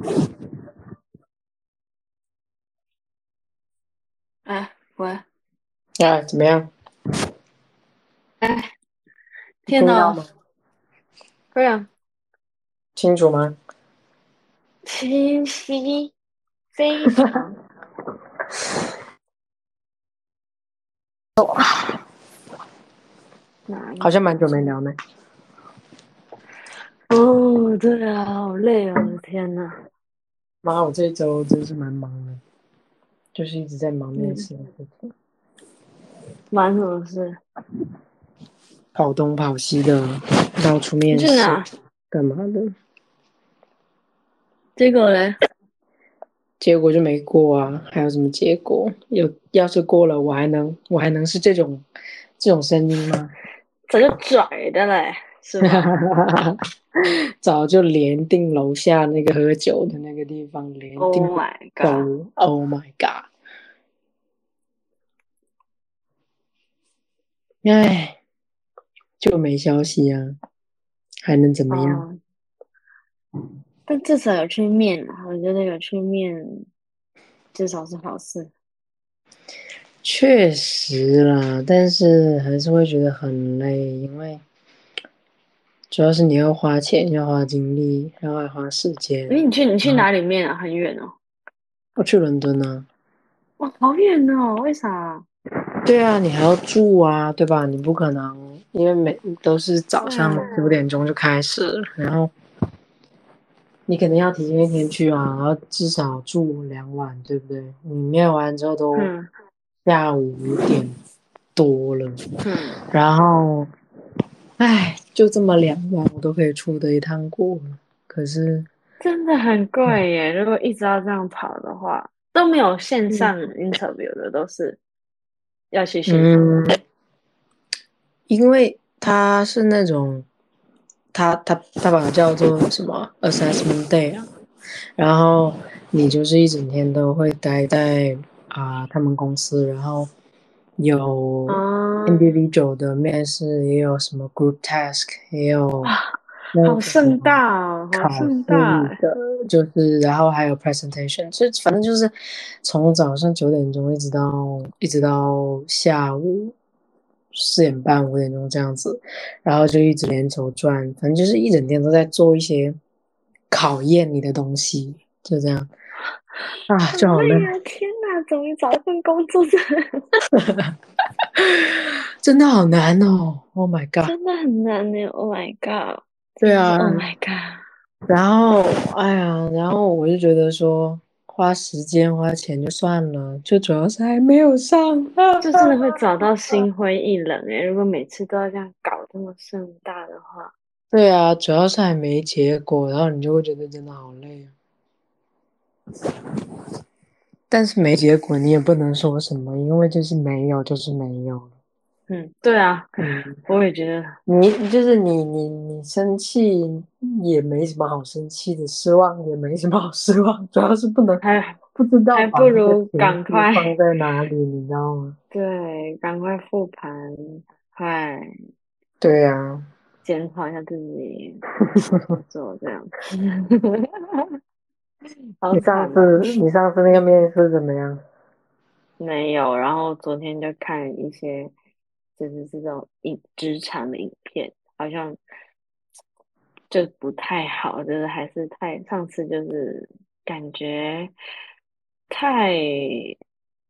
哎，喂，哎，怎么样？哎，天哪，听到吗？清楚吗？清晰，非常 哪一好像蛮久没聊呢。哦，对啊，好累哦，我的天哪！妈，我这一周真是蛮忙的，就是一直在忙面嗯试的事情，忙什么事？跑东跑西的，到处面试你去，哪？干嘛的？结果嘞？结果就没过啊！还有什么结果？有要是过了，我还能我还能是这种这种声音吗？早就拽的嘞，是吧 早就连定楼下那个喝酒的那个地方，连？Oh 订 my god！，Oh my god！唉，就没消息啊，还能怎么样？哦，但至少有去面啊，我觉得有去面，至少是好事。确实啦，但是还是会觉得很累，因为主要是你要花钱，要花精力，还要花时间诶，。你去你去哪里面啊？很远哦。我去伦敦啊，哇，好远哦！为啥？对啊，你还要住啊，对吧？你不可能，因为每都是早上九点钟就开始了，然后你肯定要提前一天去啊，然后至少住两晚，对不对？你面完之后都嗯下午五点多了，嗯，然后，唉，就这么两晚我都可以出的一趟过了，可是真的很贵耶！如果一直要这样跑的话，都没有线上 interview 的，都是要去现场。嗯，因为他是那种，他他他把它叫做什么 assessment day 啊，然后你就是一整天都会待在啊、他们公司，然后有啊，individual 的面试，也有什么 group task，也有好盛大哦，好盛大！的，就是然后还有 presentation，就反正就是从早上九点钟一直到一直到下午四点半五点钟这样子，然后就一直连轴转，反正就是一整天都在做一些考验你的东西，就这样。啊，就好累，终于找一份工作，真 的真的好难哦，Oh my god，真的很难呢。Oh my god！对啊，Oh my god！然后，哎呀，然后我就觉得说，花时间花钱就算了，就主要是还没有上啊，就真的会找到心灰意冷哎。如果每次都要这样搞这么盛大的话，对啊，主要是还没结果，然后你就会觉得真的好累啊。但是没结果，你也不能说什么，因为就是没有，就是没有。嗯，对啊，嗯，我也觉得，你就是你，你你生气也没什么好生气的，失望也没什么好失望，主要是不能还不知道还不如赶快放在哪里，你知道吗？对，赶快复盘，快对呀、检讨一下自己，做这样。好你上哦次你上次那个面试怎么样？没有，然后昨天就看一些就是这种影职场的影片，好像就不太好，就是还是太上次就是感觉太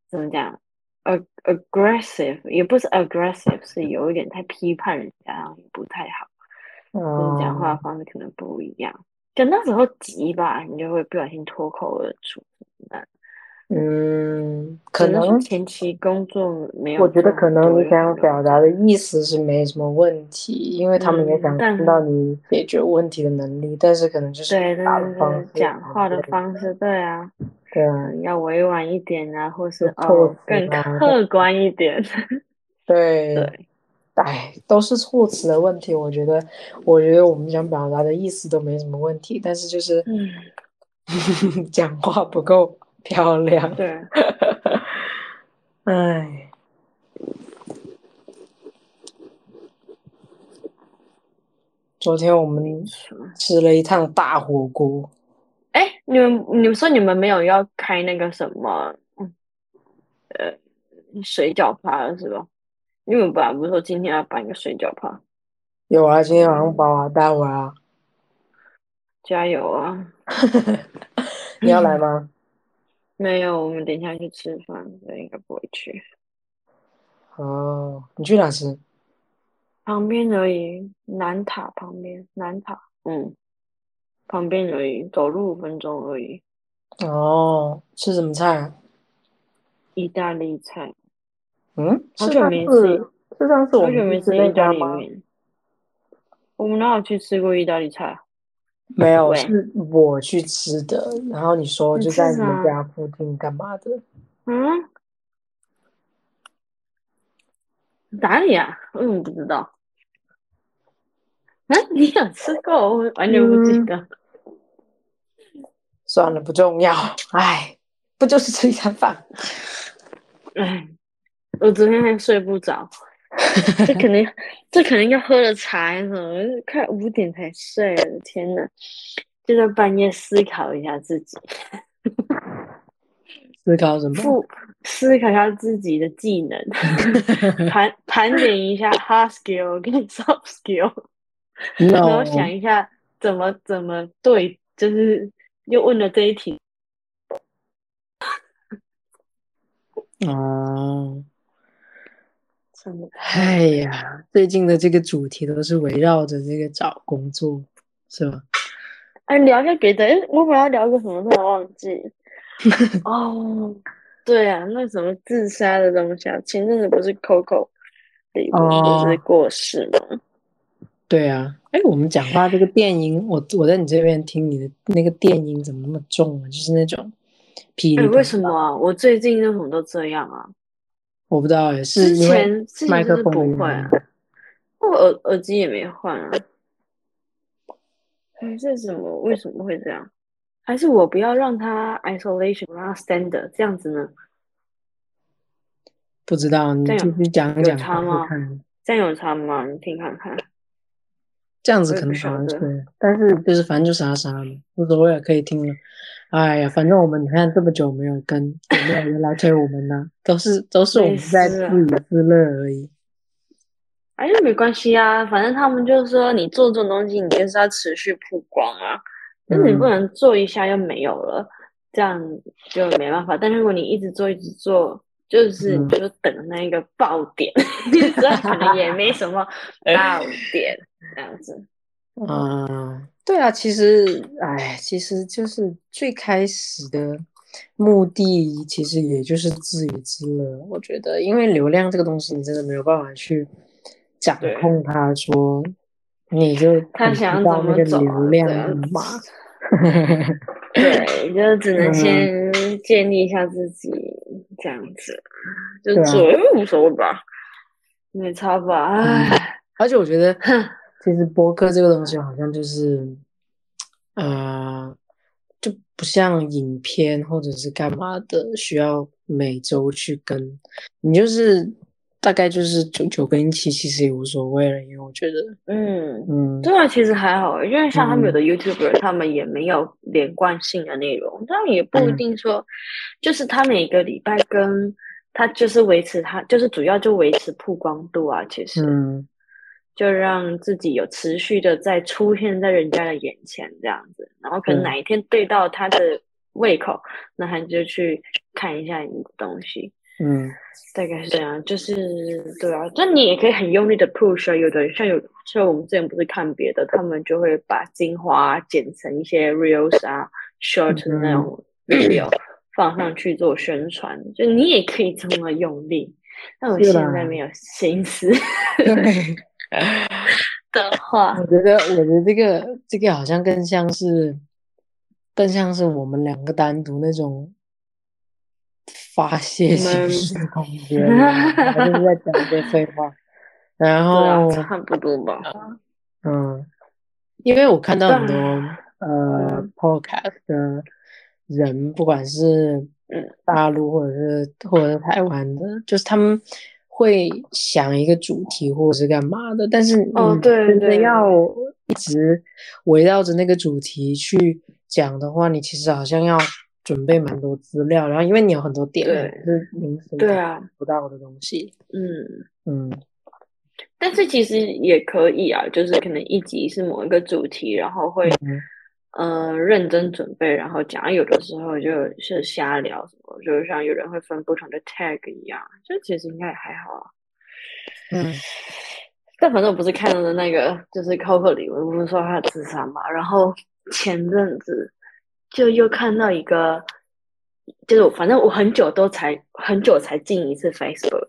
怎么讲，ag aggressive 也不是 aggressive，是有一点太批判人家，然后也不太好，就是讲话方式可能不一样。就那时候急吧，你就会不小心脱口而出。嗯，可能前期工作没有我觉得可能你想表达的意思是没什么问题，因为他们也想知道你解决问题的能力，但是可能就是对方式，讲话的方式，对啊，对啊，嗯，要委婉一点啊，或是更啊客观一点。对，对，哎，都是措辞的问题。我觉得，我觉得我们想表达的意思都没什么问题，但是就是嗯，讲话不够漂亮。对，哎，昨天我们吃了一趟大火锅，哎，你们你们说你们没有要开那个什么，呃，水饺趴了是吧？因为本来不是说今天要办一个水饺趴，有啊，今天晚上包啊，待会儿啊，加油啊！你要来吗？没有，我们等一下去吃饭，所以应该不会去。哦，你去哪吃？旁边而已，南塔旁边，南塔，嗯，旁边而已，走路五分钟而已。哦，吃什么菜啊？意大利菜，嗯，好久没吃次是上次我们去吃意大？利面。我们哪有去吃过意大利菜啊？没有，喂是我去吃的。然后你说就在你们家附近干嘛的？嗯，哪里啊？我怎么不知道？啊，你有吃过？我完全不记嗯得。算了，不重要。哎，不就是吃一餐饭？哎，我昨天还睡不着，这肯定，这肯定要喝了茶？快五点才睡，我的天呐！就在半夜思考一下自己，思考什么？复思考一下自己的技能，盘盘点一下 hard skill 跟 soft skill，然后想一下怎么怎么对，就是又问了这一题。哦，真的哎呀，最近的这个主题都是围绕着这个找工作，是吧？哎，聊一下别的。哎，我本来要聊个什么，突然忘记。哦，对啊，那什么自杀的东西啊，前阵子不是 Coco 李玟不是哦过世吗？对啊，哎，我们讲话这个电音，我我在你这边听你的那个电音怎么那么重啊？就是那种噼哎，为什么啊？我最近为什么都这样啊？我不知道哎，是之因为前之麦克前就是不风的会啊，我耳耳机也没换啊。还是什么？为什么会这样？还是我不要让它 isolation，让它 standard 这样子呢？不知道，你继续讲有讲看看，这样有差吗？你听看看。这样子可能好像是，但是就是反正就傻傻的，无所谓，可以听了。哎呀，反正我们你看这么久没有跟，也没有人来催我们呢，都是都是我们在自娱自乐而已。哎，没关系啊，反正他们就是说，你做这种东西，你就是要持续曝光啊，但是你不嗯能做一下又没有了，这样就没办法。但如果你一直做，一直做，就是嗯就等那一个爆点，这可能也没什么 爆点，这样子。啊，对啊，其实，哎，其实就是最开始的目的，其实也就是自娱自乐。我觉得，因为流量这个东西，你真的没有办法去掌控它，说你就很 他想怎么走。对，就只能嗯先建立一下自己这样子，就做，因为无所谓吧，没差吧？唉，而且我觉得，哼。其实播客这个东西好像就是，呃，就不像影片或者是干嘛的，需要每周去跟。你就是大概就是九九跟一期，其实也无所谓了，因为我觉得，嗯，嗯。这个其实还好，因为像他们有嗯。的 YouTuber，他们也没有连贯性的内容，他们也不一嗯。定说，就是他每个礼拜跟他就是维持他就是主要就维持曝光度啊，其实。嗯就让自己有持续的在出现在人家的眼前这样子，然后可能哪一天对到他的胃口，那他就去看一下你的东西。嗯大概是这样，就是对啊，但你也可以很用力的 push 啊。有的像有像我们之前不是看别的，他们就会把精华剪成一些 reels 啊、short 的那种 video 放上去做宣传，就你也可以这么用力。但我现在没有心思对。的话我，觉得，我觉得这个这个好像更像是，更像是我们两个单独那种发泄形式的空 间，然后就是在讲一些废话。然后，差不多吧。嗯，因为我看到很多呃嗯 podcast 的人，不管是嗯大陆或者是或者是台湾的，就是他们会想一个主题或者是干嘛的，但是哦你对对要。一直围绕着那个主题去讲的话，你其实好像要准备蛮多资料，然后因为你有很多点对是临时对啊，不到的东西，嗯，嗯。但是其实也可以啊，就是可能一集是某一个主题，然后会嗯呃认真准备，然后讲。有的时候就是瞎聊什么，就是像有人会分不同的 tag 一样，就其实应该也还好啊。嗯 但反正我不是看到的那个，就是 Coco 李玟不是说他自杀嘛，然后前阵子就又看到一个，就是我反正我很久都才很久才进一次 Facebook，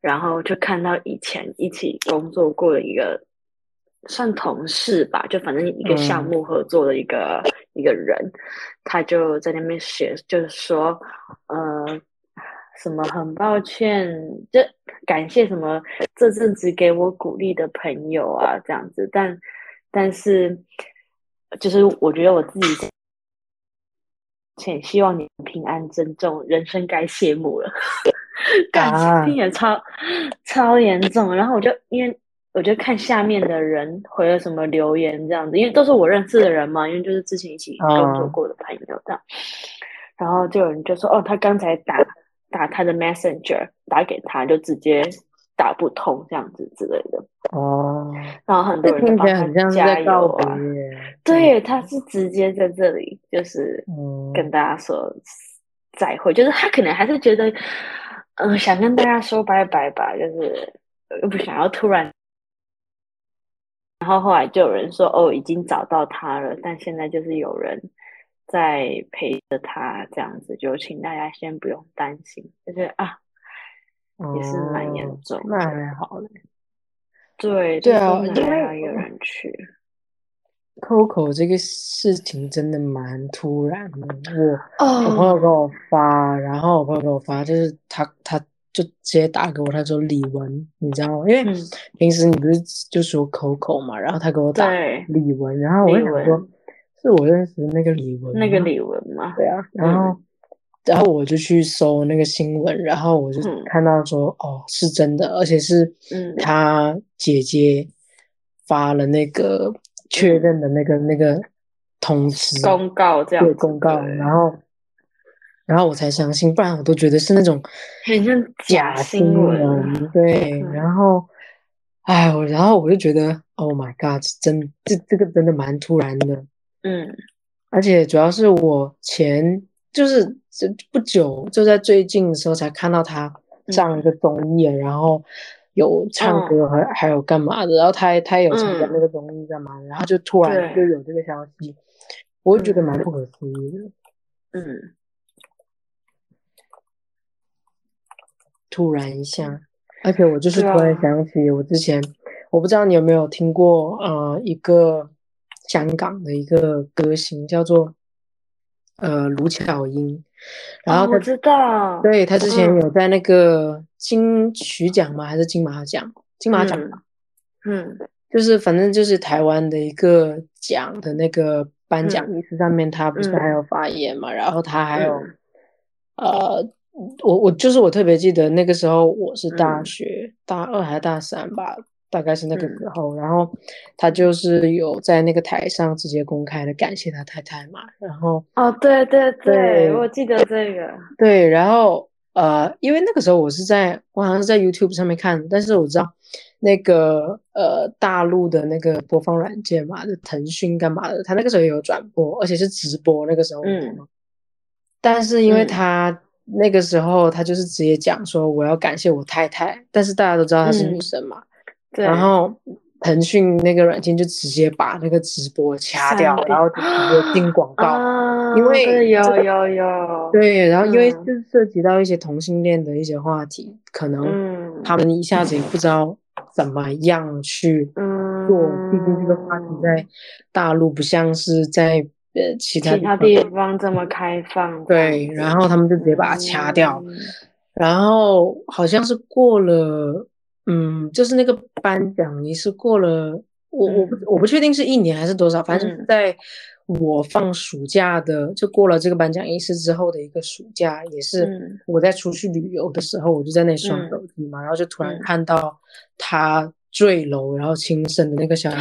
然后就看到以前一起工作过的一个算同事吧，就反正一个项目合作的一个、一个人，他就在那边写，就是说，呃。什么很抱歉，就感谢什么这阵子给我鼓励的朋友啊，这样子，但但是就是我觉得我自己，且希望你平安珍重，人生该谢幕了，感啊情也超超严重。然后我就因为我就看下面的人回了什么留言这样子，因为都是我认识的人嘛，因为就是之前一起工作过的朋友这样，然后就有人就说哦，他刚才打。打他的 Messenger 打给他，就直接打不通这样子之类的。哦，然后很多人就帮他加油啊。对，他是直接在这里，就是跟大家说再会，就是他可能还是觉得，嗯，想跟大家说拜拜吧，就是又不想要突然。然后后来就有人说，哦，已经找到他了，但现在就是有人。在陪着他这样子，就请大家先不用担心，就是啊，也是蛮严重，那还好嘞。对对啊，因为要有人去。Coco 这个事情真的蛮突然的，我、哦、我朋友给我发，然后我朋友给我发，就是他他就直接打给我，他说李文，你知道吗？因为平时你不是就说 Coco 嘛，然后他给我打李文，然后我就想说。是我认识的那个李文，那个李文吗？对啊，然后，嗯、然后我就去搜那个新闻，然后我就看到说，嗯、哦，是真的，而且是他姐姐发了那个确认的那个、嗯、那个通知公告，这样对公告，然后，然后我才相信，不然我都觉得是那种很像假新闻，对，嗯、然后，哎，我然后我就觉得，Oh my God，真这这个真的蛮突然的。嗯，而且主要是我前就是这不久就在最近的时候才看到他上一个。综艺，然后有唱歌还、嗯、还有干嘛的，然后他他也有参加那个综艺干嘛的，然后就突然就有这个消息，我就觉得蛮不可思议的。嗯，突然一下，而且我就是突然想起我之前，我不知道你有没有听过呃一个。香港的一个歌星叫做呃卢巧音，然后我知道，对他之前有在那个金曲奖吗？还是金马奖？金马奖吧，嗯，就是反正就是台湾的一个奖的那个颁奖仪式上面，他不是还有发言嘛？然后他还有呃，我我就是我特别记得那个时候我是大学大二还是大三吧。大概是那个时候，嗯、然后他就是有在那个台上直接公开的感谢他太太嘛，然后哦，对对对，对我记得这个，对，然后呃，因为那个时候我是在我好像是在 YouTube 上面看，但是我知道那个呃大陆的那个播放软件嘛，就腾讯干嘛的，他那个时候也有转播，而且是直播那个时候，嗯，但是因为他。嗯那个时候，他就是直接讲说我要感谢我太太，但是大家都知道她是女生嘛，对。然后腾讯那个软件就直接把那个直播掐掉，然后就直接进广告，啊、因为有有有对，然后因为就是涉及到一些同性恋的一些话题，嗯、可能他们一下子也不知道怎么样去做，嗯、毕竟这个话题在大陆不像是在呃其他其他地方这么开放，对，然后他们就直接把它掐掉，嗯、然后好像是过了。嗯，就是那个颁奖仪式过了，我我不我不确定是一年还是多少，反正是在我放暑假的，就过了这个颁奖仪式之后的一个暑假，也是我在出去旅游的时候，我就在那里刷手机嘛，然后就突然看到他坠楼然后轻生的那个消息，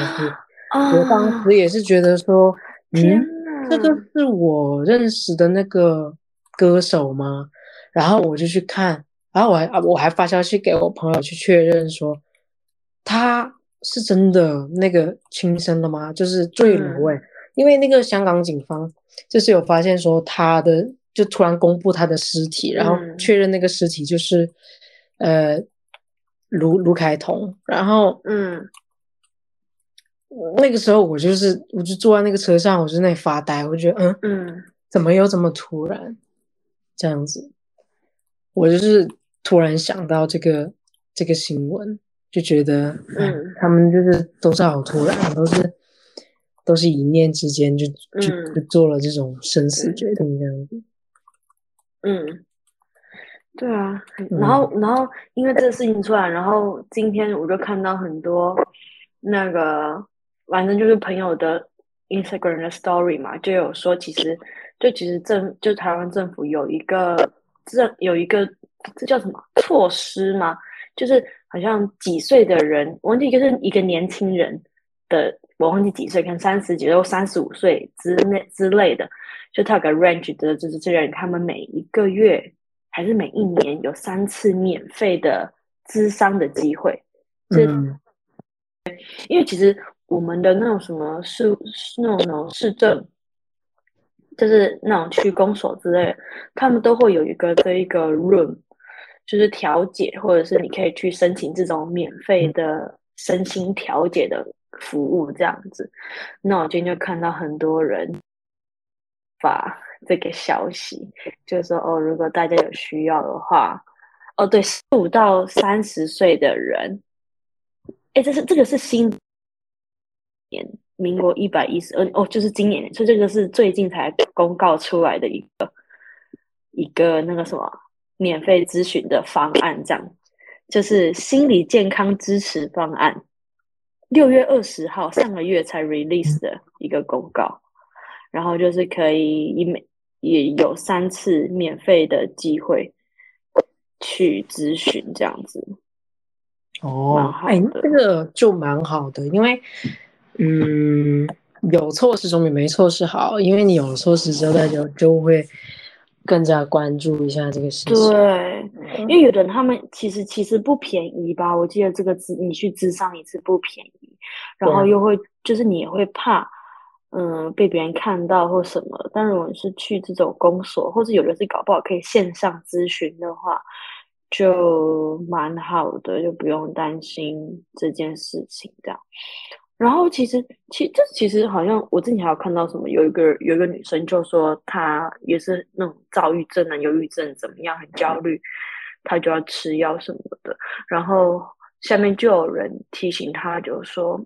我当时也是觉得说，嗯，这个是我认识的那个歌手吗？然后我就去看，然后我还我还发消息给我朋友去确认说，他是真的那个轻生的吗？就是坠楼哎，因为那个香港警方就是有发现说他的就突然公布他的尸体，然后确认那个尸体就是呃卢卢凯彤，然后嗯。那个时候我就是，我就坐在那个车上，我就那里发呆，我觉得，嗯嗯，怎么又这么突然，这样子，我就是突然想到这个这个新闻，就觉得，嗯，他们就是都是好突然，都是都是一念之间就就就做了这种生死决定这样子，嗯，对啊，然后然后因为这个事情出来，然后今天我就看到很多那个。反正就是朋友的 Instagram 的 Story 嘛，就有说，其实就其实政就台湾政府有一个这有一个这叫什么措施吗？就是好像几岁的人，我忘记就是一个年轻人的，我忘记几岁，可能三十几岁或三十五岁之内之类的，就他有个 range 的，就是这人他们每一个月还是每一年有三次免费的咨商的机会，嗯，因为其实。我们的那种什么市那种那种市政，就是那种区公所之类，他们都会有一个这一个 room，就是调解，或者是你可以去申请这种免费的身心调解的服务这样子。那我今天就看到很多人发这个消息，就是说哦，如果大家有需要的话，哦对，十五到三十岁的人，哎，这是这个是新。年民国一百一十二哦，就是今年，所以这个是最近才公告出来的一个一个那个什么免费咨询的方案，这样就是心理健康支持方案。六月二十号上个月才 release 的一个公告，然后就是可以一每也有三次免费的机会去咨询，这样子。哦，哎，这个就蛮好的，因为。嗯，有措施总比没措施好，因为你有措施之后，大家就会更加关注一下这个事情。对，因为有的人他们其实其实不便宜吧？我记得这个资你去咨商一次不便宜，然后又会就是你也会怕，嗯，被别人看到或什么。但如果是去这种公所，或者有的是搞不好可以线上咨询的话，就蛮好的，就不用担心这件事情这样。然后其实，其这其实好像我之前还有看到什么，有一个有一个女生就说她也是那种躁郁症啊、忧郁症怎么样，很焦虑，她就要吃药什么的。然后下面就有人提醒她，就说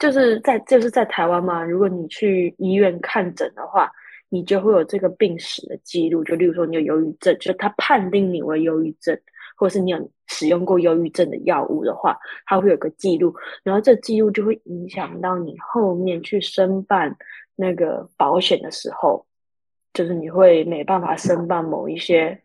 就是在就是在台湾嘛，如果你去医院看诊的话，你就会有这个病史的记录，就例如说你有忧郁症，就他判定你为忧郁症。或是你有使用过忧郁症的药物的话，它会有个记录，然后这记录就会影响到你后面去申办那个保险的时候，就是你会没办法申办某一些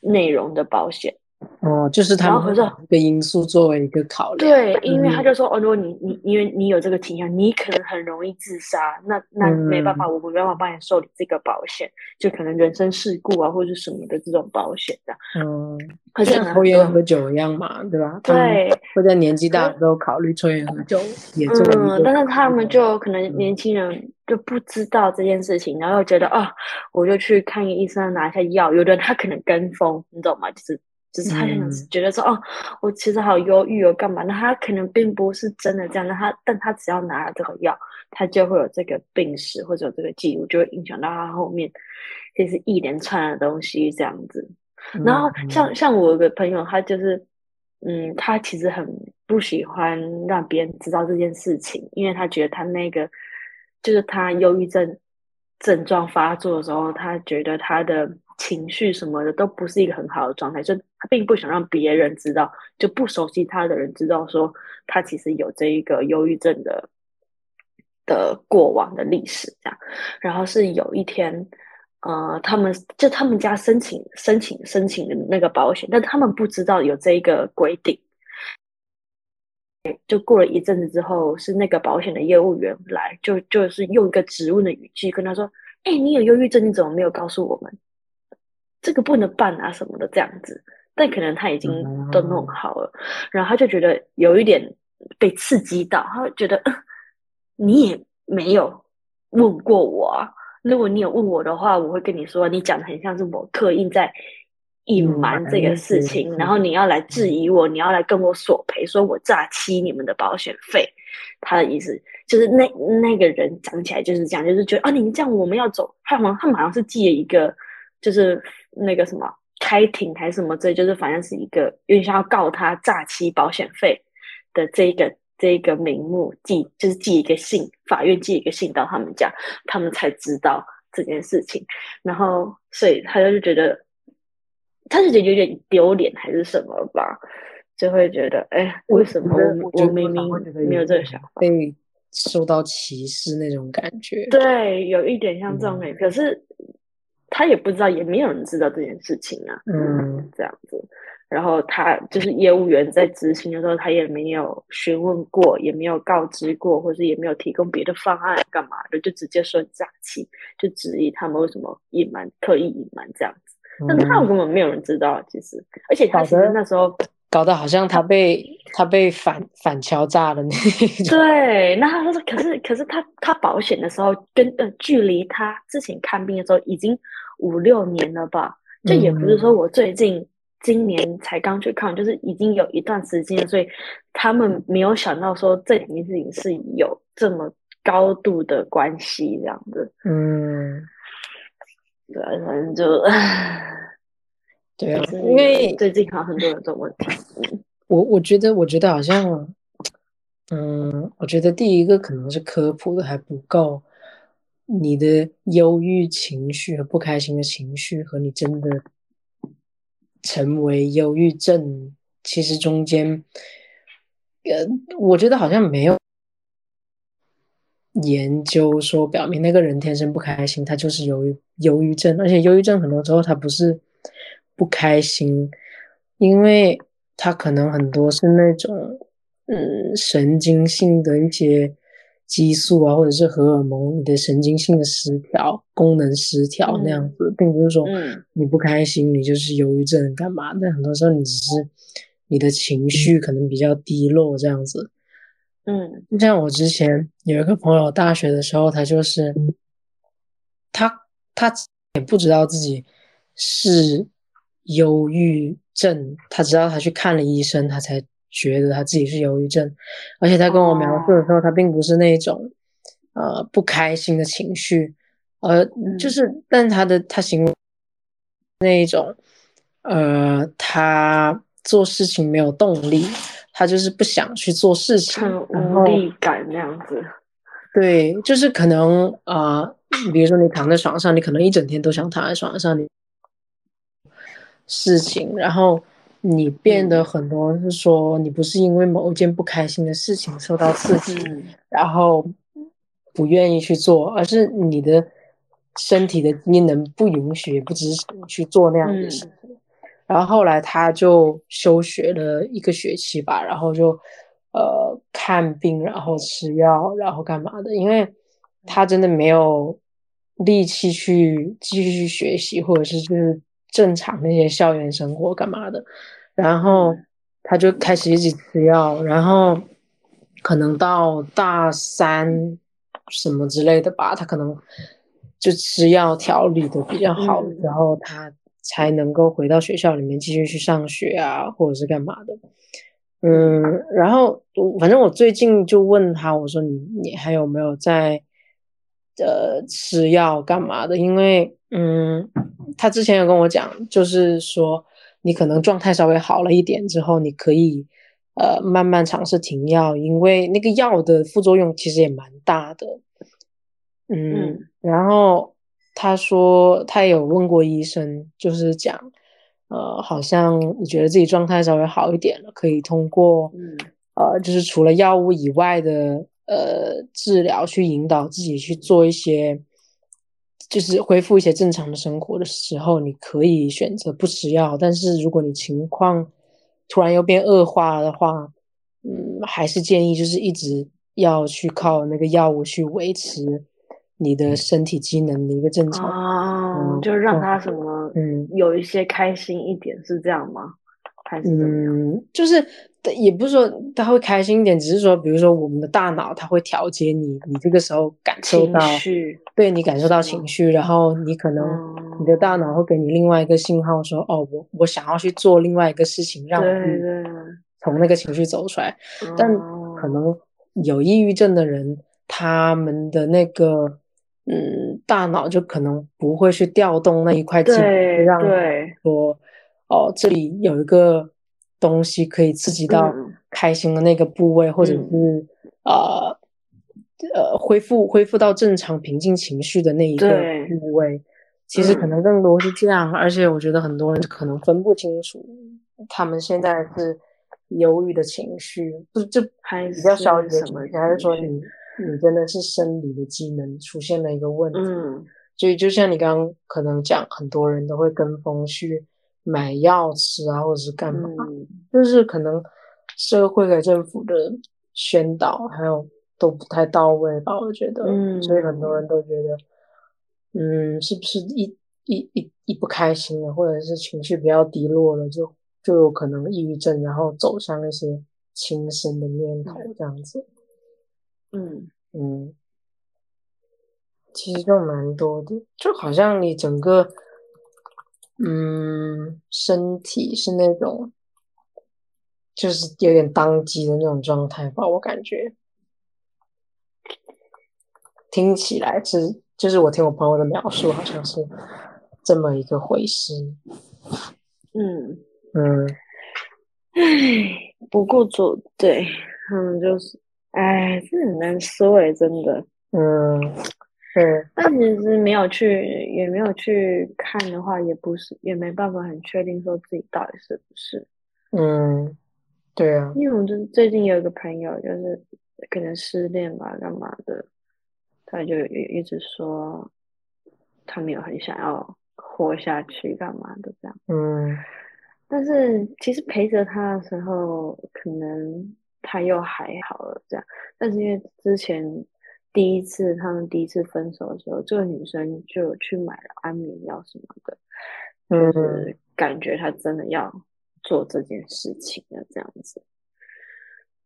内容的保险。哦，就是他们一个因素作为一个考量。对，因为他就说，哦，如果你你因为你有这个倾向，你可能很容易自杀，那那没办法，我没办法帮你受理这个保险，就可能人身事故啊或者什么的这种保险的。嗯，像抽烟喝酒一样嘛，对吧？对，会在年纪大的时候考虑抽烟喝酒也做。嗯，但是他们就可能年轻人就不知道这件事情，然后觉得哦，我就去看个医生拿一下药，有的人他可能跟风，你懂吗？就是。就是他可能觉得说哦，我其实好忧郁哦，干嘛？那他可能并不是真的这样。那他，但他只要拿了这个药，他就会有这个病史或者有这个记录，就会影响到他后面，就是一连串的东西这样子。然后像像我有个朋友，他就是，嗯，他其实很不喜欢让别人知道这件事情，因为他觉得他那个就是他忧郁症症状发作的时候，他觉得他的。情绪什么的都不是一个很好的状态，就他并不想让别人知道，就不熟悉他的人知道说他其实有这一个忧郁症的的过往的历史这样。然后是有一天，呃，他们就他们家申请申请申请的那个保险，但他们不知道有这一个规定。就过了一阵子之后，是那个保险的业务员来，就就是用一个质问的语气跟他说：“哎，你有忧郁症，你怎么没有告诉我们？这个不能办啊，什么的这样子。”但可能他已经都弄好了，然后他就觉得有一点被刺激到，他觉得你也没有问过我啊。如果你有问我的话，我会跟你说，你讲的很像是我刻意在。隐瞒这个事情，然后你要来质疑我，你要来跟我索赔，说我诈欺你们的保险费。他的意思就是那那个人讲起来就是这样，就是觉得啊，你们这样我们要走，他好像他们好像是寄了一个，就是那个什么开庭还是什么，这就是反正是一个像要告他诈欺保险费的这一个这一个名目寄，就是寄一个信，法院寄一个信到他们家，他们才知道这件事情。然后所以他就觉得。他就觉得有点丢脸还是什么吧，就会觉得，哎，为什么我明明没有这个想法，被受到歧视那种感觉？对，有一点像这种感觉。可是他也不知道，也没有人知道这件事情啊。嗯，这样子。然后他就是业务员在执行的时候，他也没有询问过，也没有告知过，或是也没有提供别的方案，干嘛的，就直接说假期，就质疑他们为什么隐瞒，刻意隐瞒这样子。但他根本没有人知道，其实，而且他其实那时候搞得好像他被他被反反敲诈了那种。对，那他说，可是可是他他保险的时候，跟呃距离他之前看病的时候已经五六年了吧？这也不是说我最近今年才刚去看，就是已经有一段时间，所以他们没有想到说这两件事情是有这么高度的关系这样子。嗯。对啊，反正就，对啊，因为最近好像很多人这种问题。我我觉得，我觉得好像，嗯，我觉得第一个可能是科普的还不够。你的忧郁情绪和不开心的情绪，和你真的成为忧郁症，其实中间，呃，我觉得好像没有。研究说表明那个人天生不开心，他就是忧郁忧郁症，而且忧郁症很多时候他不是不开心，因为他可能很多是那种嗯神经性的一些激素啊，或者是荷尔蒙你的神经性的失调、功能失调那样子，并不是说你不开心你就是忧郁症干嘛？但很多时候你只是你的情绪可能比较低落这样子。嗯，就像我之前有一个朋友，大学的时候，他就是他他也不知道自己是忧郁症，他知道他去看了医生，他才觉得他自己是忧郁症。而且他跟我描述的时候，他并不是那种呃不开心的情绪，呃，就是，但他的他行为那一种呃，他做事情没有动力。他就是不想去做事情，无力感那样子。对，就是可能啊，比如说你躺在床上，你可能一整天都想躺在床上，你事情，然后你变得很多是说，你不是因为某一件不开心的事情受到刺激，然后不愿意去做，而是你的身体的机能不允许、不支持你去做那样的事情。然后后来他就休学了一个学期吧，然后就呃看病，然后吃药，然后干嘛的？因为他真的没有力气去继续学习，或者是就是正常那些校园生活干嘛的。然后他就开始一直吃药，然后可能到大三什么之类的吧，他可能就吃药调理的比较好，然后他。才能够回到学校里面继续去上学啊，或者是干嘛的，嗯，然后反正我最近就问他，我说你你还有没有在呃吃药干嘛的？因为嗯，他之前有跟我讲，就是说你可能状态稍微好了一点之后，你可以呃慢慢尝试停药，因为那个药的副作用其实也蛮大的，嗯，然后。他说他有问过医生，就是讲，呃，好像你觉得自己状态稍微好一点了，可以通过，呃，就是除了药物以外的呃治疗，去引导自己去做一些，就是恢复一些正常的生活的时候，你可以选择不吃药。但是如果你情况突然又变恶化的话，嗯，还是建议就是一直要去靠那个药物去维持你的身体机能的一个正常。啊，嗯就让他什么，嗯有一些开心一点，是这样吗？还是怎么样？嗯，就是也不是说他会开心一点，只是说，比如说我们的大脑它会调节你，你这个时候感受情到，绪，对你感受到情绪，然后你可能嗯，你的大脑会给你另外一个信号说，哦，我我想要去做另外一个事情，让从那个情绪走出来。但哦可能有抑郁症的人，他们的那个嗯大脑就可能不会去调动那一块肌让对，说哦这里有一个东西可以刺激到嗯。开心的那个部位，或者嗯。是呃呃恢复恢复到正常平静情绪的那一个部位。其实可嗯。能更多是这样，而且我觉得很多人可能分不清楚，他们现在是忧郁的情绪，不就还比较消极是什么的情绪，还是说你你真的是生理的机能出现了一个问题？嗯。所以就像你刚刚可能讲，很多人都会跟风去买药吃啊，或者是干嘛，嗯。就是可能社会和政府的宣导还有都不太到位吧，我觉得，所以很多人都觉得，嗯，是不是一一一一不开心了，或者是情绪比较低落了，就就有可能抑郁症，然后走向一些轻生的念头这样子，嗯。嗯，其实就蛮多的，就好像你整个，嗯，身体是那种，就是有点当机的那种状态吧，我感觉，听起来是，就是我听我朋友的描述，好像是这么一个回事，嗯，嗯。唉，不过做对，嗯，就是，唉，这很难说诶，真的。嗯，对，但其实没有去，也没有去看的话，也不是，也没办法很确定说自己到底是不是。嗯，对啊，因为我就是最近有一个朋友，就是可能失恋吧，干嘛的，他就一一直说他没有很想要活下去，干嘛的这样。嗯但是其实陪着他的时候，可能他又还好了这样。但是因为之前第一次他们第一次分手的时候，这个女生就去买了安眠药什么的，嗯就是感觉她真的要做这件事情了这样子。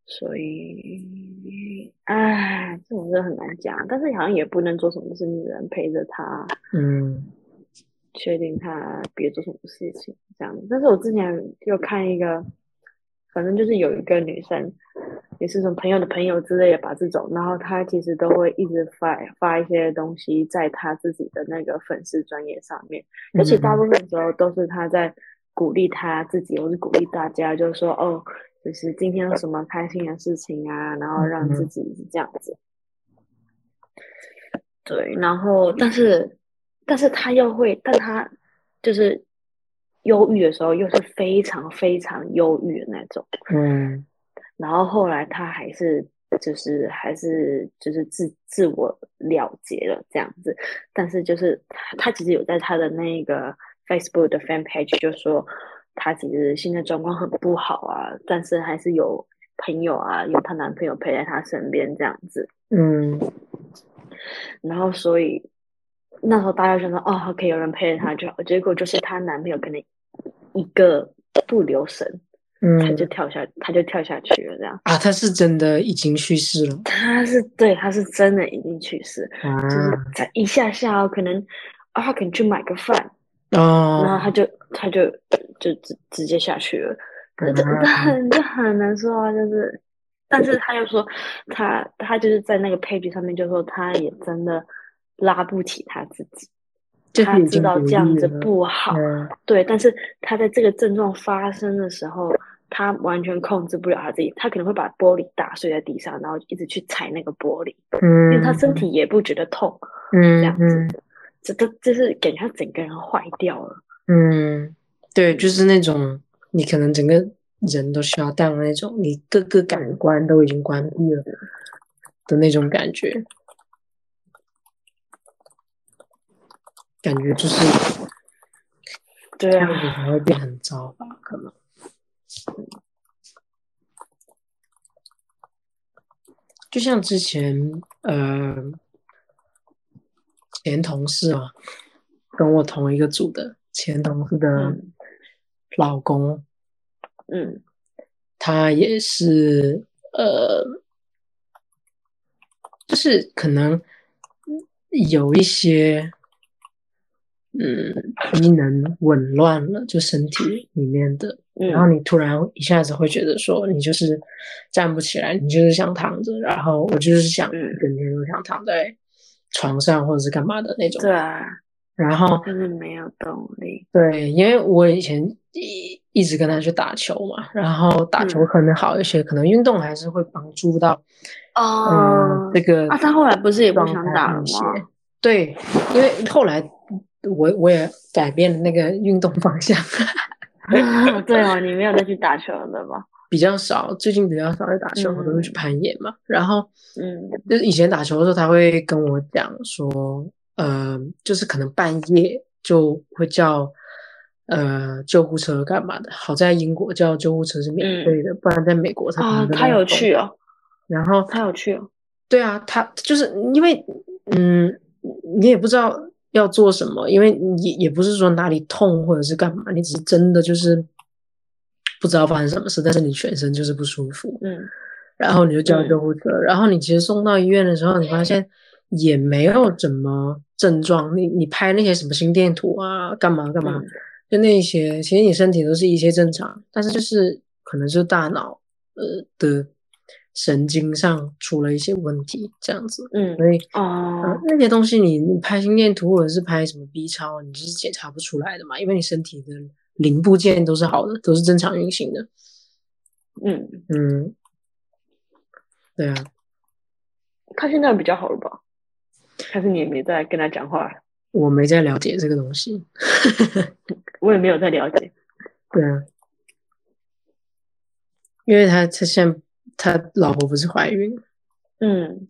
所以，唉，这种事很难讲。但是好像也不能做什么事，女人陪着他。嗯确定他别做什么事情这样。但是我之前又看一个，反正就是有一个女生，也是什么朋友的朋友之类的吧，这种，然后他其实都会一直发发一些东西在他自己的那个粉丝专业上面，而且大部分时候都是他在鼓励他自己，或是鼓励大家，就是说哦，就是今天有什么开心的事情啊，然后让自己是这样子。对，然后但是。但是他又会，但他就是忧郁的时候，又是非常非常忧郁的那种。嗯然后后来他还是就是还是就是自自我了结了这样子，但是就是他他其实有在他的那个 Facebook 的 fan page 就说他其实现在状况很不好啊，但是还是有朋友啊，有她男朋友陪在她身边这样子。嗯然后所以。那时候大家就说哦，OK，有人陪着她就好。结果就是她男朋友可能一个不留神，嗯，他就跳下，他就跳下去了。这样啊，他是真的已经去世了，他是对，他是真的已经去世，啊就是在一下下哦，可能啊，他可能去买个饭，哦，然后他就他就就直直接下去了。可是这这很这很难说啊，就是，但是他又说他他就是在那个 page 上面就说他也真的。拉不起他自己，他知道这样子不好，嗯、对，但是他在这个症状发生的时候，他完全控制不了他自己，他可能会把玻璃打碎在地上，然后一直去踩那个玻璃，嗯，因为他身体也不觉得痛，嗯，这样子的，这都就是感觉他整个人坏掉了，嗯，对，就是那种你可能整个人都需要当那种，你各个感官都已经关闭了的那种感觉。感觉就是对这样子才会变很糟吧？可能。就像之前呃前同事啊，跟我同一个组的前同事的嗯。老公，嗯。他也是呃，就是可能有一些嗯机能紊乱了，就身体里面的，然后嗯。你突然一下子会觉得说你就是站不起来，你就是想躺着，然后我就是想嗯。整天都想躺在床上或者是干嘛的那种，对。啊，然后就是没有动力。对，因为我以前一一直跟他去打球嘛，然后打球嗯。可能好一些，可能运动还是会帮助到，嗯、哦这个啊，他后来不是也不想打了一些吗？对，因为后来我我也改变了那个运动方向，对哦，你没有再去打球了吧？比较少，最近比较少在打球，我都是去嗯攀岩嘛。然后嗯就是以前打球的时候，他会跟我讲说，呃，就是可能半夜就会叫呃救护车干嘛的。好在英国叫救护车是免费的，不然在美国他啊，他有去哦，然后他有去哦。对啊，他就是因为嗯，你也不知道要做什么，因为也也不是说哪里痛或者是干嘛，你只是真的就是不知道发生什么事，但是你全身就是不舒服，嗯然后你就叫嗯救护车，然后你其实送到医院的时候，你发现也没有怎么症状，你你拍那些什么心电图啊，干嘛干嘛，嗯就那些，其实你身体都是一切正常，但是就是可能是大脑呃的神经上出了一些问题，这样子，嗯所以。哦呃，那些东西你你拍心电图或者是拍什么 B 超，你就是检查不出来的嘛，因为你身体的零部件都是好的，都是正常运行的。嗯，嗯，对啊，他现在比较好了吧？还是你也没在跟他讲话？我没在了解这个东西。我也没有在了解。对啊，因为他他现在他老婆不是怀孕，嗯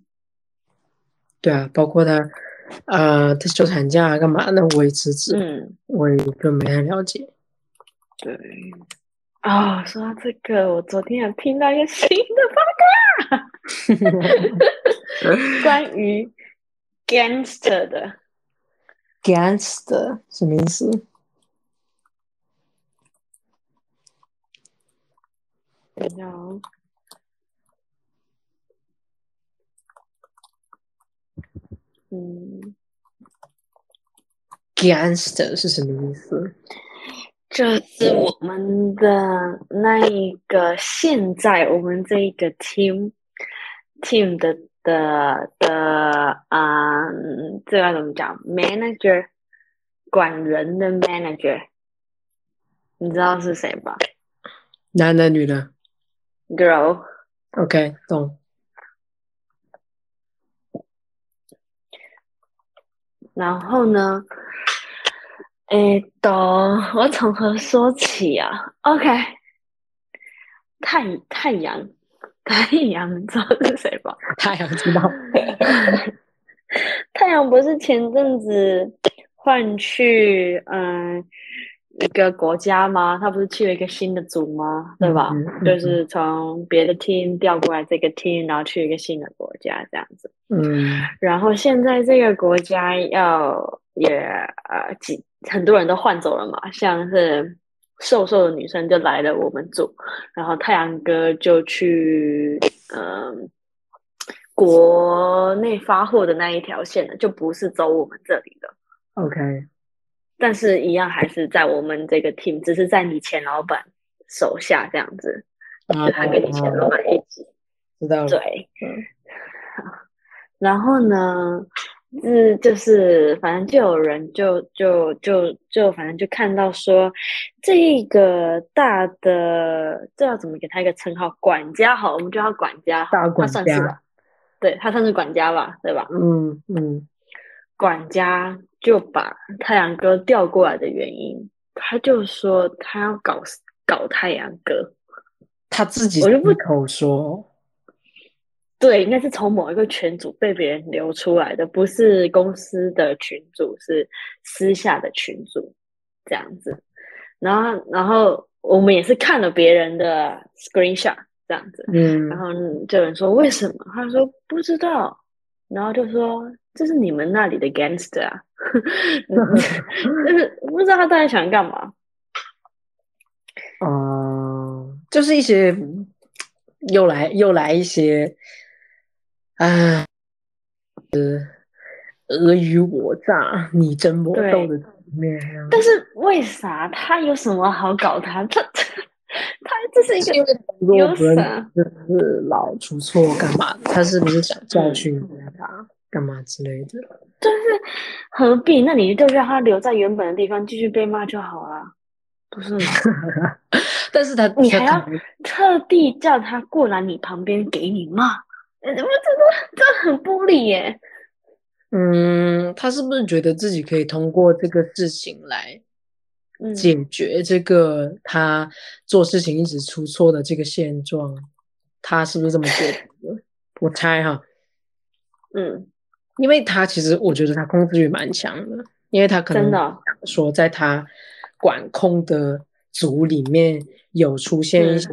对啊，包括他呃他休产假干嘛，那我也辞职，嗯，我也就没太了解。对。啊、说到这个，我昨天有听到一个新的八卦，关于 gangster 的。Gangster 什么意思？等一下哦。嗯，Gangster 是什么意思？这是我们的那一个，现在我们这一个 team team 的的的，嗯，这要怎么讲？manager 管人的 manager，你知道是谁吧男的女的？Girl，？OK，懂。然后呢？诶，都，我从何说起啊？OK，太太阳，太阳，你知道是谁吧？太阳知道。太阳不是前阵子换去嗯一个国家吗？他不是去了一个新的组吗？对吧？嗯嗯就是从别的 team 调过来这个 team，然后去一个新的国家这样子。嗯然后现在这个国家要也呃几很多人都换走了嘛，像是瘦瘦的女生就来了我们组，然后太阳哥就去嗯、国内发货的那一条线了，就不是走我们这里的，，OK，但是一样还是在我们这个 team，只是在你前老板手下这样子，啊就他跟你前老板一起。知道了。对，嗯然后呢，是就是反正就有人就就就就反正就看到说，这个大的这要怎么给他一个称号？管家好，我们叫他管家，大管家他算是吧？对他算是管家吧，对吧？嗯嗯管家就把太阳哥调过来的原因，他就说他要搞搞太阳哥。他自己我就不口说。对，应该是从某一个群组被别人流出来的，不是公司的群组，是私下的群组这样子。然后，然后我们也是看了别人的 screenshot，这样子。嗯然后就有人说为什么？他说不知道，然后就说这是你们那里的 gangster 啊，就是不知道他到底想干嘛。哦、就是一些又来又来一些啊，呃，尔虞我诈、你争我斗的局面。但是为啥他有什么好搞他？他 他这是一个因为如有果不认啥就是老出错干嘛？他是不是想教训一下他干嘛之类的？何必？那你就让他留在原本的地方继续被骂就好了，不是吗？但是他他你还要特地叫他过来你旁边给你骂，呃，我这个这很不理耶。嗯，他是不是觉得自己可以通过这个事情来嗯，解决这个他做事情一直出错的这个现状？他是不是这么觉得？我猜哈，嗯，因为他其实我觉得他控制欲蛮强的，因为他可能真的哦说在他管控的组里面有出现一嗯些、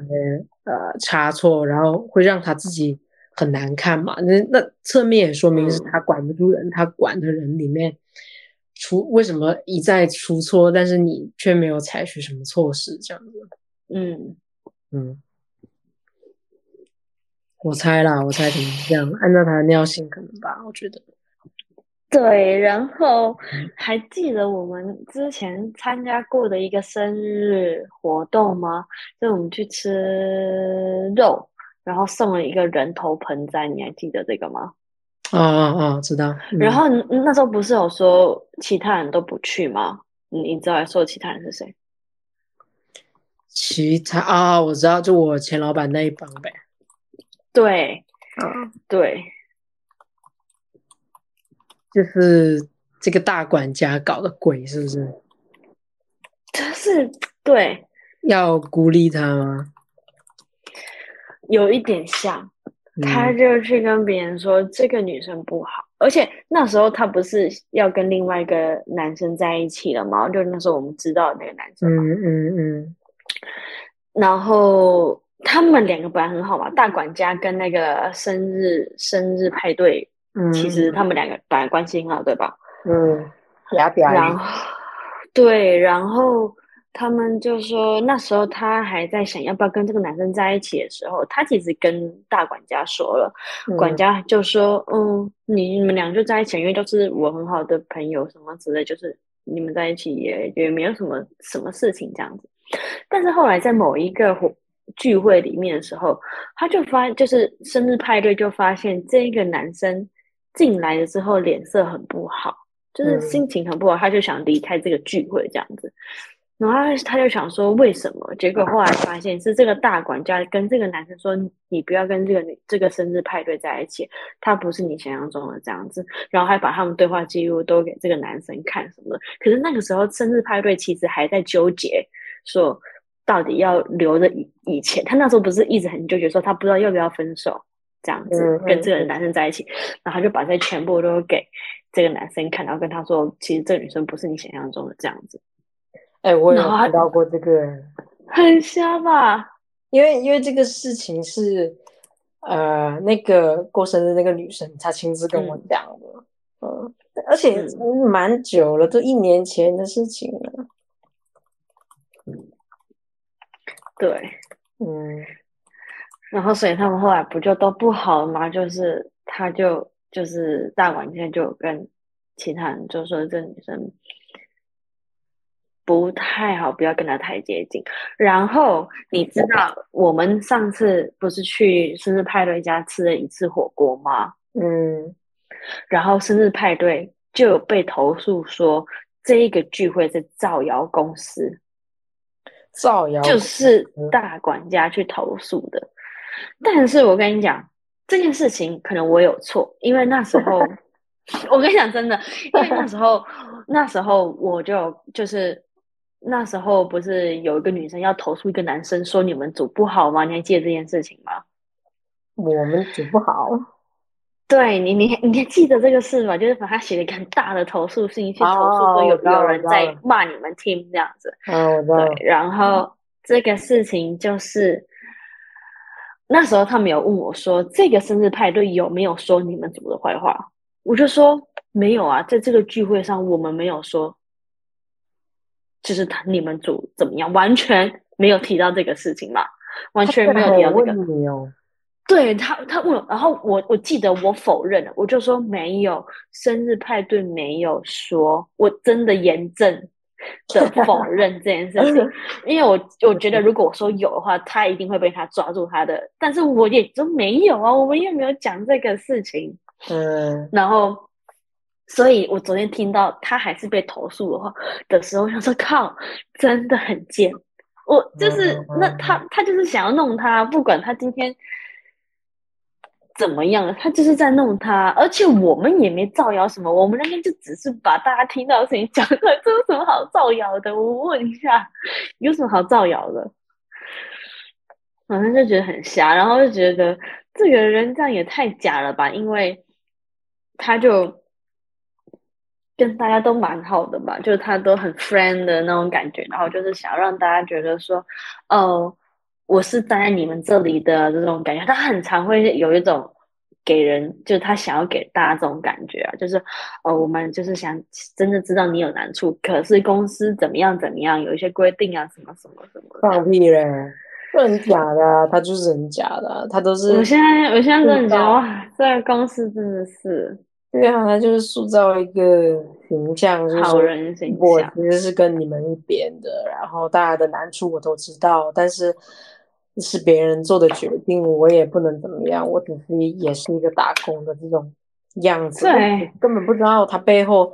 呃差错，然后会让他自己很难看嘛。那那侧面也说明是嗯他管不住人，他管的人里面出为什么一再出错，但是你却没有采取什么措施这样子。嗯，嗯，我猜啦，我猜可能是这样，按照他的尿性可能吧，我觉得。对。然后嗯还记得我们之前参加过的一个生日活动吗？就我们去吃肉，然后送了一个人头盆栽，你还记得这个吗？哦哦哦，知道。嗯然后那时候不是有说其他人都不去吗？你你知道说其他人是谁？其他啊，我知道，就我前老板那一帮呗。对啊，对，就是这个大管家搞的鬼，是不是？就是对，要孤立他吗？有一点像。他嗯就去跟别人说这个女生不好，而且那时候他不是要跟另外一个男生在一起了吗？就那时候我们知道那个男生嘛，嗯嗯嗯然后他们两个本来很好嘛，大管家跟那个生日生日派对，嗯，其实他们两个本来关系很好，对吧？嗯然后对，然后他们就说那时候他还在想要不要跟这个男生在一起的时候，他其实跟大管家说了，管嗯家就说，嗯，你你们俩就在一起，因为都是我很好的朋友，什么之类，就是你们在一起也也没有什么什么事情这样子。但是后来在某一个活聚会里面的时候，他就发，就是生日派对就发现这个男生进来了之后脸色很不好，就是嗯心情很不好，他就想离开这个聚会这样子。然后他他就想说为什么？结果后来发现是这个大管家跟这个男生说，你不要跟这个女这个生日派对在一起，他不是你想象中的这样子。然后还把他们对话记录都给这个男生看什么的。可是那个时候生日派对其实还在纠结，说到底要留着以以前。他那时候不是一直很纠结，说他不知道要不要分手这样子嗯跟这个嗯男生在一起，然后他就把这全部都给这个男生看，然后跟他说，其实这个女生不是你想象中的这样子。哎，我有然后他知道过这个，很瞎吧？因为因为这个事情是呃那个过生日那个女生她亲自跟我嗯。讲的，嗯，而且嗯蛮久了，都一年前的事情了，对，嗯然后所以他们后来不就都不好了吗？就是他就就是大管家就跟其他人就说这女生不太好，不要跟她太接近。然后你知道我们上次不是去生日派对家吃了一次火锅吗？嗯然后生日派对就有被投诉说这一个聚会是造谣公司，造谣就是大管家去投诉的。但是我跟你讲，这件事情可能我有错，因为那时候 我跟你讲真的，因为那时候那时候我就就是那时候不是有一个女生要投诉一个男生说你们组不好吗？你还记得这件事情吗？我们组不好，对你，你你还记得这个事吗？就是把他写了一个很大的投诉信，去投诉哦说有有人在骂你们 team 这样子。嗯，我知道，对，然后这个事情就是那时候他们有问我说，这个生日派对有没有说你们组的坏话？我就说没有啊，在这个聚会上我们没有说，就是他你们组怎么样，完全没有提到这个事情嘛，完全没有提到这个。对他，他问，然后我我记得我否认了，我就说没有，生日派对没有说，我真的严正 的否认这件事情，因为我我觉得如果我说有的话，他一定会被他抓住他的，但是我也就没有啊，我们也没有讲这个事情，嗯，然后，所以我昨天听到他还是被投诉的话的时候，我想说靠，真的很贱，我就是那他他就是想要弄他，不管他今天。怎么样？他就是在弄他，而且我们也没造谣什么，我们那边就只是把大家听到的事情讲出来，这有什么好造谣的？我问一下，有什么好造谣的？反正就觉得很瞎，然后就觉得这个人这样也太假了吧？因为他就跟大家都蛮好的吧，就是他都很 friend 的那种感觉，然后就是想让大家觉得说，哦。我是站在你们这里的这种感觉，他很常会有一种给人，就是他想要给大家这种感觉啊，就是呃，我们就是想真的知道你有难处，可是公司怎么样怎么样，有一些规定啊，什么什么什么。放屁嘞！很假的，他就是很假的，他都是。我现在我现在真的觉得哇，这个公司真的是，对啊，他就是塑造一个形象，就是好人形象。我其实是跟你们一边的，然后大家的难处我都知道，但是。是别人做的决定，我也不能怎么样。我只是也是一个打工的这种样子，对，根本不知道他背后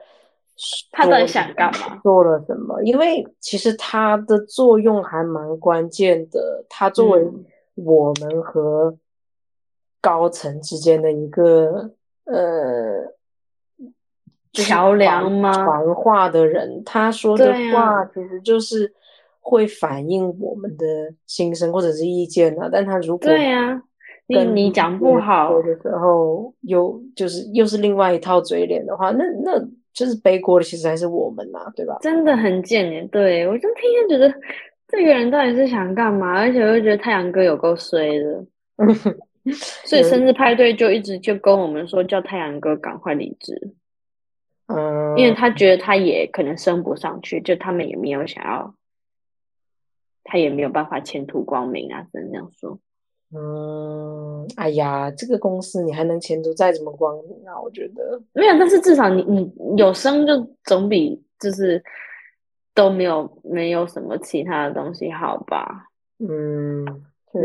他到底想干嘛，做了什么。因为其实他的作用还蛮关键的，他作为我们和高层之间的一个呃桥梁吗？传话的人，他说的话其实就是。会反映我们的心声或者是意见的，但他如果对呀，你你讲不好的时候，又就是又是另外一套嘴脸的话，那那就是背锅的，其实还是我们呐，对吧？真的很贱耶！对我就天天觉得这个人到底是想干嘛，而且我就觉得太阳哥有够衰的，所以生日派对就一直就跟我们说叫太阳哥赶快离职，嗯，因为他觉得他也可能升不上去，就他们也没有想要。他也没有办法前途光明啊，只能这样说。嗯，哎呀，这个公司你还能前途再怎么光明啊？我觉得没有，但是至少你你有生就总比就是都没有没有什么其他的东西好吧？嗯，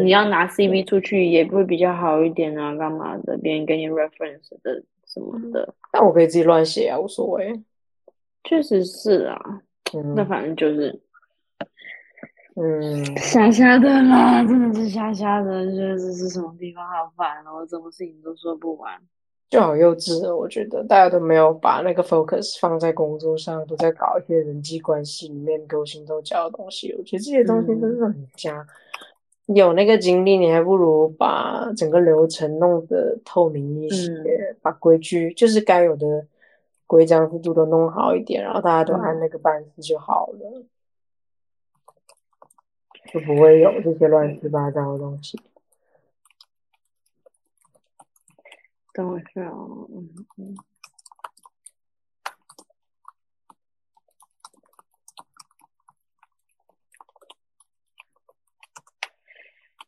你要拿 CV 出去也不会比较好一点啊？干嘛的？别人给你 reference 的什么的？那我可以自己乱写啊，无所谓。确实是啊，那反正就是。嗯，瞎瞎的啦，真的是瞎瞎的，觉得这是什么地方好烦哦，我什么事情都说不完，就好幼稚哦。我觉得大家都没有把那个 focus 放在工作上，都在搞一些人际关系里面勾心斗角的东西。我觉得这些东西真是很瞎。有那个精力，你还不如把整个流程弄得透明一些，把规矩就是该有的规章制度都弄好一点，然后大家都按那个办事就好了。就不会有这些乱七八糟的东西。等我一下啊，嗯嗯。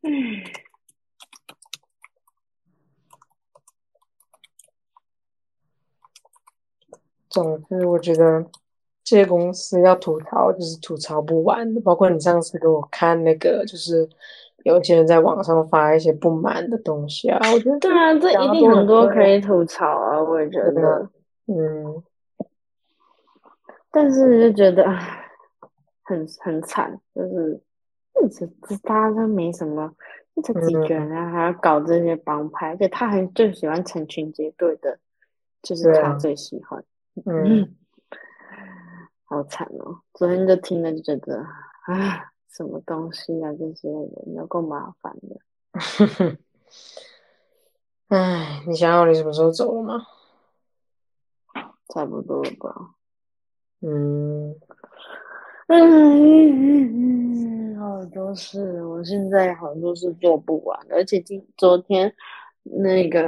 嗯。总之，我觉得。这些公司要吐槽，就是吐槽不完的。包括你上次给我看那个，就是有些人在网上发一些不满的东西啊。我觉得对啊，这一定很多可以吐槽啊。我也觉得，嗯，但是就觉得很很惨，就是这这大家都没什么，这几个人啊，还要搞这些帮派，而且他很最喜欢成群结队的，就是他最喜欢，嗯。好惨哦！昨天就听了就觉得，啊，什么东西啊，这些人有够麻烦的。唉，你想好你什么时候走了吗？差不多了吧。嗯。嗯，好多事，我现在好多事做不完，而且今昨天那个，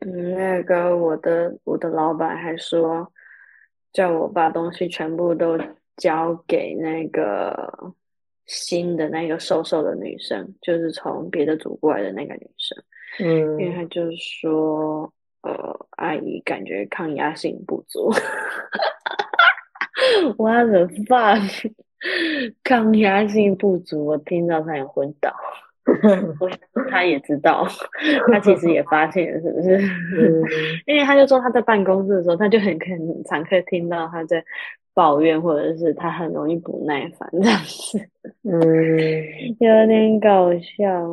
嗯，那个我的我的老板还说，叫我把东西全部都交给那个新的那个瘦瘦的女生，就是从别的组过来的那个女生，嗯因为嗯，她就是说，呃，阿姨感觉抗压性不足。我的 fuck，抗压性不足，我听到他也昏倒。我想他也知道，他其实也发现了，是不是？嗯 因为他就说他在办公室的时候，他就很很常可以听到他在抱怨，或者是他很容易不耐烦这样子，嗯，有点搞笑。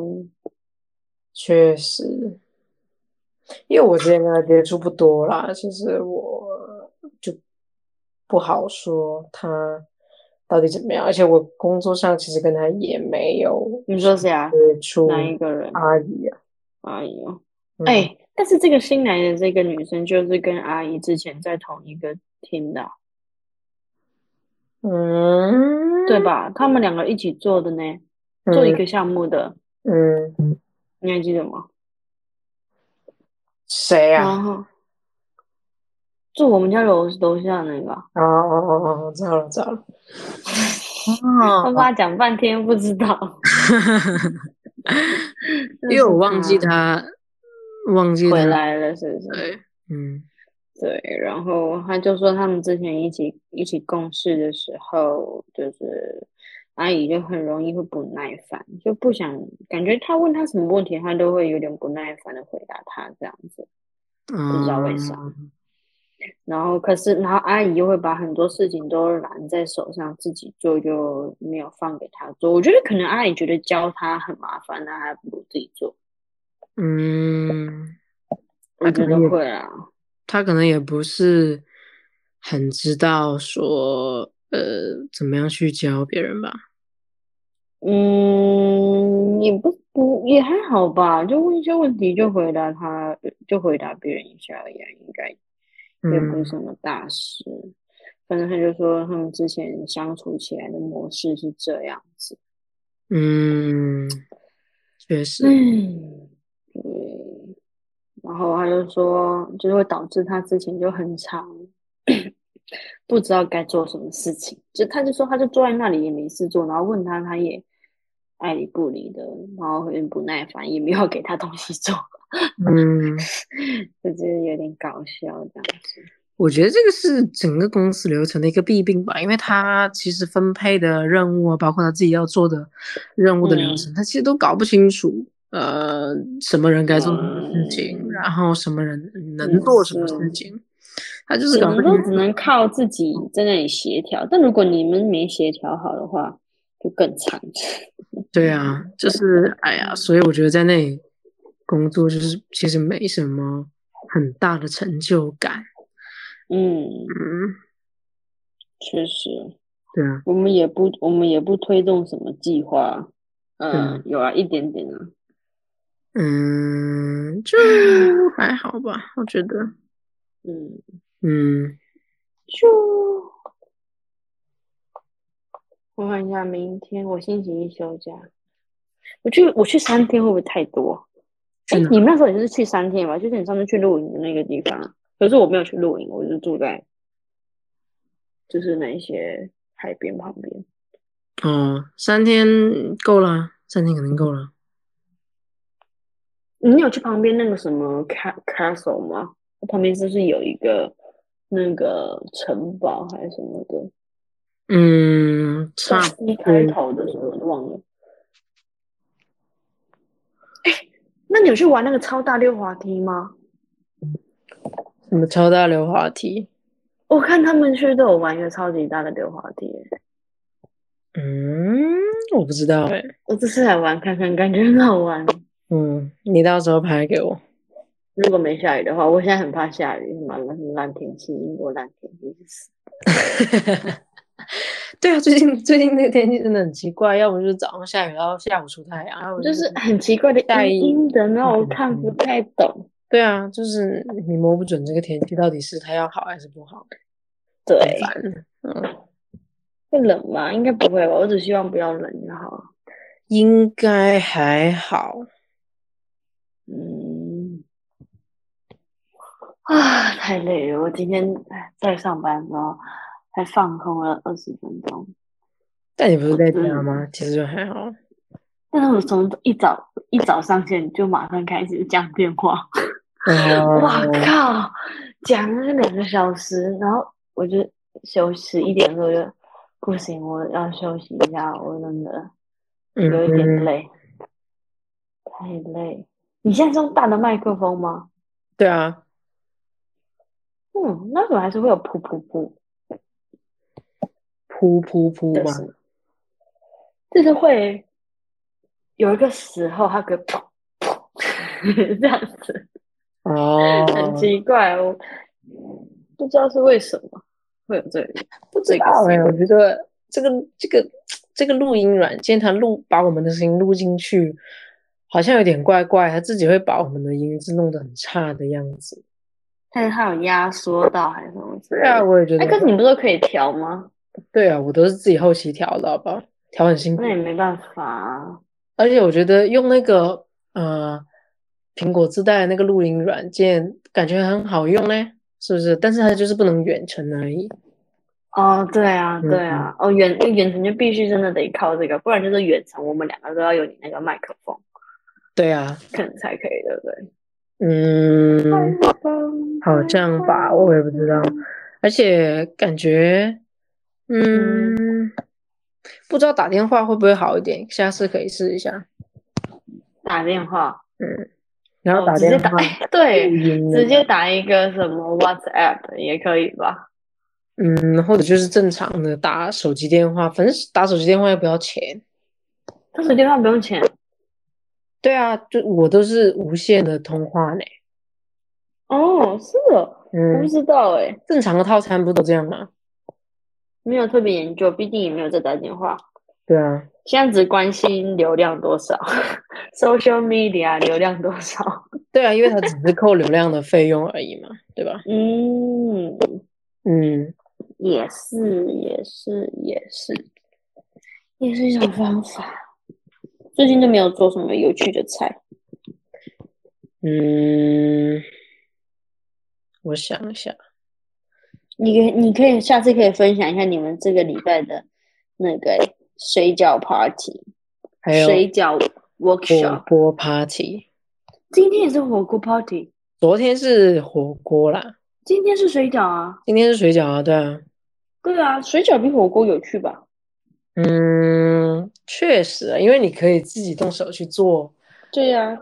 确实，因为我之前跟他接触不多啦，其实我就不好说他到底怎么样，而且我工作上其实跟他也没有你说谁啊？哪一个人？阿姨啊，阿姨哦。嗯哎、但是这个新来的这个女生就是跟阿姨之前在同一个厅的啊，嗯，对吧？他们两个一起做的呢，做一个项目的，嗯，你还记得吗？谁呀、然后住我们家楼楼下那个啊，哦哦哦哦，知道了知道了。他爸讲半天不知道，因为我忘记他，忘记他回来了，是不是？对，嗯对，然后他就说他们之前一起一起共事的时候，就是阿姨就很容易会不耐烦，就不想感觉他问他什么问题，他都会有点不耐烦的回答他这样子。不知道为啥然后可是，然后阿姨又会把很多事情都揽在手上自己做，就没有放给他做。我觉得可能阿姨觉得教他很麻烦，那还不如自己做。嗯，我觉得会啊，他可能也不是很知道说，呃，怎么样去教别人吧。嗯，也不不也还好吧，就问一些问题就回答他，就回答别人一下而已啊，应该也不是嗯什么大事。反正他就说他们之前相处起来的模式是这样子。嗯，确实，嗯，对。然后他就说，就是会导致他之前就很长 不知道该做什么事情。就他就说，他就坐在那里也没事做，然后问他，他也爱理不理的，然后有点不耐烦，也没有给他东西做，嗯，就觉得有点搞笑这样子。我觉得这个是整个公司流程的一个弊病吧，因为他其实分配的任务啊，包括他自己要做的任务的流程，他其实都搞不清楚。呃，什么人该做什么事情，嗯然后什么人能做什么事情，他就是只搞不清楚。能都只能靠自己在那里协调，但如果你们没协调好的话，就更惨。对啊，就是哎呀，所以我觉得在那里工作就是其实没什么很大的成就感。嗯，嗯，确实。对啊，我们也不，我们也不推动什么计划，呃嗯，有啊，一点点啊，嗯，就 还好吧，我觉得，嗯，嗯，就我看一下，明天我星期一休假，我去我去三天会不会太多？哎？你们那时候也是去三天吧？就是你上次去露营的那个地方，可是我没有去露营，我就住在就是那一些海边旁边。哦，三天够了啊，三天肯定够了。你有去旁边那个什么 ca- castle 吗？旁边是不是有一个那个城堡还是什么的？嗯，差不 C 开头的什么忘了。哎，那你有去玩那个超大溜滑梯吗？什么超大溜滑梯？我看他们去都有玩一个超级大的溜滑梯耶，嗯，我不知道哎、我这次来玩看看，感觉很好玩。嗯，你到时候拍给我。如果没下雨的话，我现在很怕下雨，什么烂烂天气，英国烂天气死。对啊，最近最近那个天气真的很奇怪，要么就是早上下雨，然后下午出太阳，然后就是很奇怪的阴阴的，那我看不太懂。对啊，就是你摸不准这个天气到底是它要好还是不好，对。嗯，会冷吗？应该不会吧，我只希望不要冷就好。应该还好。嗯，啊，太累了！我今天在上班的时候还放空了二十分钟。但你不是在家吗？其实就还好。但是我从一早一早上线就马上开始讲电话。哇靠！讲了两个小时，然后我就休息一点，多就不行，我要休息一下，我真的有一点累，太累。你现在是用大的麦克风吗？对啊。嗯，那怎么还是会有噗噗噗？噗噗噗吗？就是会有一个时候，它可噗噗 这样子。哦，很奇怪，我不知道是为什么会有这里。不知道哎，我觉得这个这个这个录音软件，它录把我们的声音录进去。好像有点怪怪，它自己会把我们的音质弄得很差的样子。但是它有压缩到还是什么？对啊，我也觉得。哎，可是你不是可以调吗？对啊，我都是自己后期调的，好不好？调很辛苦。那也没办法。而且我觉得用那个呃苹果自带的那个录音软件，感觉很好用呢，是不是？但是它就是不能远程而已。哦，对啊，对啊，哦远远程就必须真的得靠这个，不然就是远程我们两个都要有你那个麦克风。对啊，可能才可以，对不对？嗯，好像吧，我也不知道。而且感觉，嗯，不知道打电话会不会好一点，下次可以试一下。打电话，嗯，然后打电话，对，直接打一个什么 WhatsApp 也可以吧？嗯，或者就是正常的打手机电话，反正打手机电话又不要钱。打手机电话不用钱。对啊，就我都是无线的通话呢。哦，是的，我不知道哎。正常的套餐不都这样吗？没有特别研究，毕竟也没有在打电话。对啊，现在只关心流量多少，social media 流量多少。对啊，因为它只是扣流量的费用而已嘛，对吧？嗯嗯，也是，也是，也是，也是一种方法。最近都没有做什么有趣的菜。嗯，我想一下，你你可以下次可以分享一下你们这个礼拜的那个水饺 party，还有水饺 workshop 火锅 party。今天也是火锅 party，昨天是火锅啦，今天是水饺啊，今天是水饺啊，对啊，对啊，水饺比火锅有趣吧？嗯，确实啊，因为你可以自己动手去做。对呀，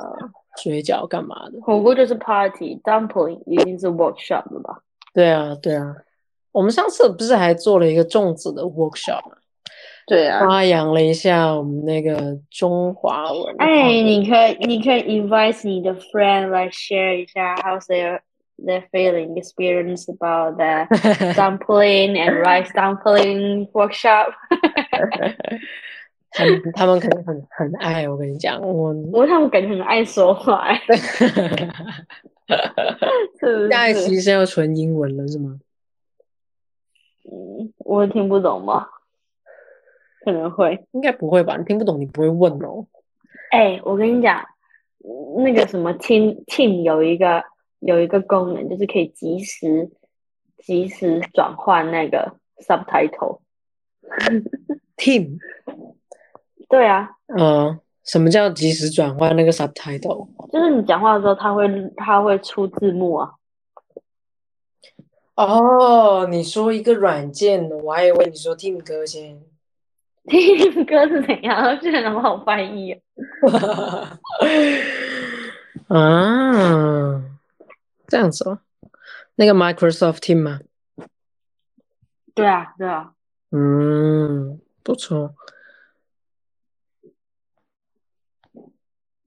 水饺干嘛的？火锅就是 party，dumpling 已经是 workshop 了吧？对啊，对啊。我们上次不是还做了一个粽子的 workshop 吗？对啊，发扬了一下我们那个中华文。哎，你可以，你可以 invite 你的 friend 来 share 一下 how's their their feeling experience about the dumpling and rice dumpling workshop。他们他们肯定很很爱我跟你讲，我我他们感觉很爱说话。现在其实要纯英文了是吗？嗯，我听不懂吗？可能会，应该不会吧？你听不懂，你不会问哦。哎，我跟你讲，那个什么 Team Team 有一个。有一个功能，就是可以及时、及时转换那个 subtitle。Team，对啊，嗯，什么叫及时转换那个 subtitle？就是你讲话的时候，它会它会出字幕啊。哦，你说一个软件，我还以为你说 Team 哥先。Team 哥是怎样？现在很好翻译。啊。这样子哦，那个 Microsoft Team 吗？对啊，对啊。嗯，不错。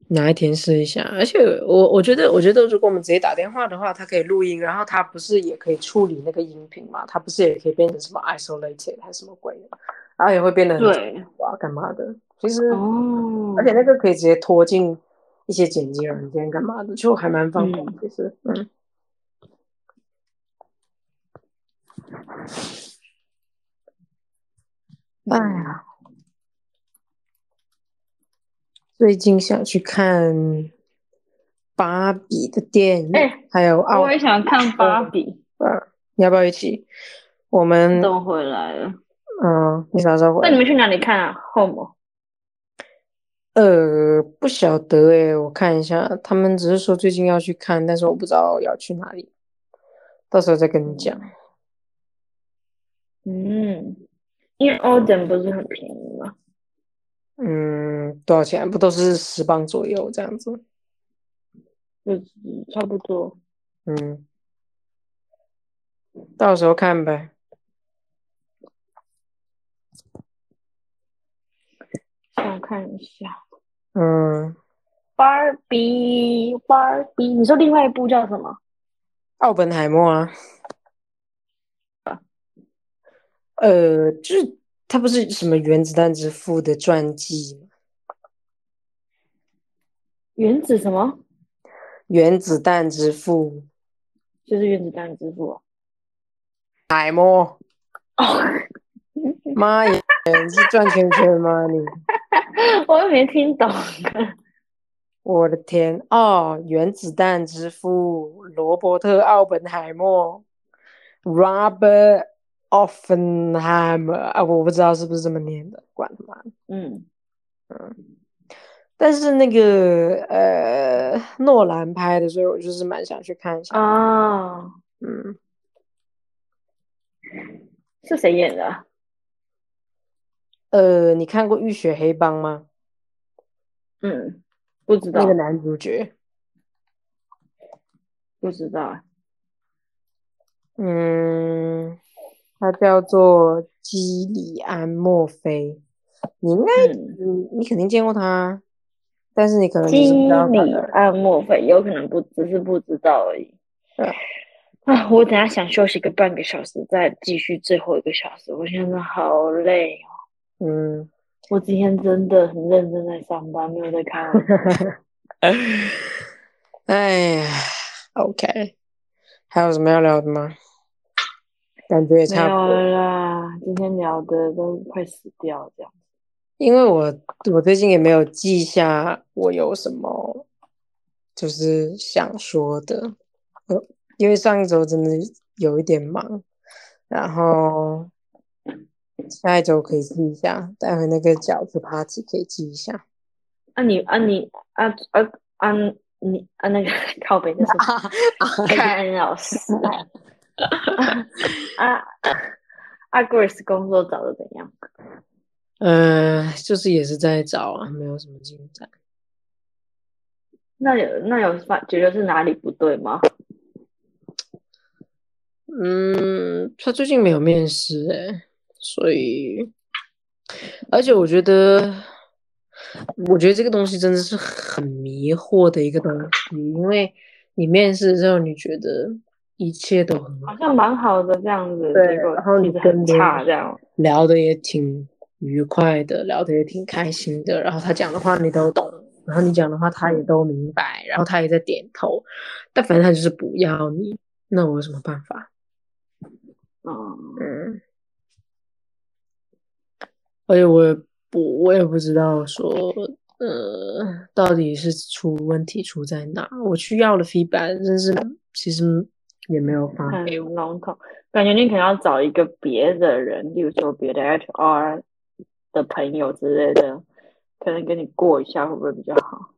哪一天试一下？而且我我觉得，我觉得如果我们直接打电话的话，它可以录音，然后它不是也可以处理那个音频嘛？它不是也可以变成什么 isolated 还是什么鬼的？然后也会变得很哇干嘛的？其实哦，而且那个可以直接拖进一些剪辑软件干嘛的，就还蛮方便。其实，嗯。哎呀，最近想去看芭比的电影，哎还有奥我也想看芭比，呃，你要不要一起？我们都回来了。嗯，你啥时候回来？那你们去哪里看啊？Home 呃，不晓得诶，我看一下，他们只是说最近要去看，但是我不知道要去哪里，到时候再跟你讲。嗯，因为 Oden 不是很便宜吗？嗯，多少钱？不都是十磅左右这样子？就是差不多。嗯，到时候看呗。想看一下嗯，芭比，芭比，你说另外一部叫什么？奥本海默啊。呃，就是他不是什么原子弹之父的传记吗？原子什么？原子弹之父就是原子弹之父啊。海默，哦，妈呀，你是转圈圈吗你？我又没听懂。我的天哦，原子弹之父罗伯特·奥本海默 （Robert Oppenheimer） 啊，我不知道是不是这么念的，管他妈嗯。嗯，但是那个呃，诺兰拍的，所以我就是蛮想去看一下。哦，嗯，是谁演的啊？呃，你看过《浴血黑帮》吗？嗯，不知道那，个男主角，不知道。嗯，他叫做基里安·墨菲，你应该，嗯，你你肯定见过他，但是你可能基不知道他里。安墨菲有可能不只是不知道而已。对啊，我等下想休息个半个小时，再继续最后一个小时。我现在好累哦，嗯，我今天真的很认真在上班，没有在开玩笑。哎呀，OK，还有什么要聊的吗？感觉也差不多。了啦，今天聊的都快死掉这样。因为我我最近也没有记下我有什么就是想说的，呃，因为上一周真的有一点忙，然后下一周可以记一下，待会那个饺子 party 可以记一下。啊你啊你啊啊啊你啊那个 靠北的是看老师 啊啊 Grace 工作找的怎样？呃，就是也是在找啊，没有什么进展。那有那有发觉得是哪里不对吗？嗯，他最近没有面试哎，所以，而且我觉得，我觉得这个东西真的是很迷惑的一个东西，因为你面试之后，你觉得一切都很好，好像蛮好的这样子，对然后你很跟差这样。聊的也挺愉快的，聊的也挺开心的，然后他讲的话你都懂，然后你讲的话他也都明白，然后他也在点头，但反正他就是不要你，那我有什么办法？嗯，嗯，而且我也不，我也不知道说，呃，到底是出问题出在哪？我去要了 feedback，但是其实也没有发很。笼统，感觉你可能要找一个别的人，例如说别的 HR 的朋友之类的，可能跟你过一下会不会比较好？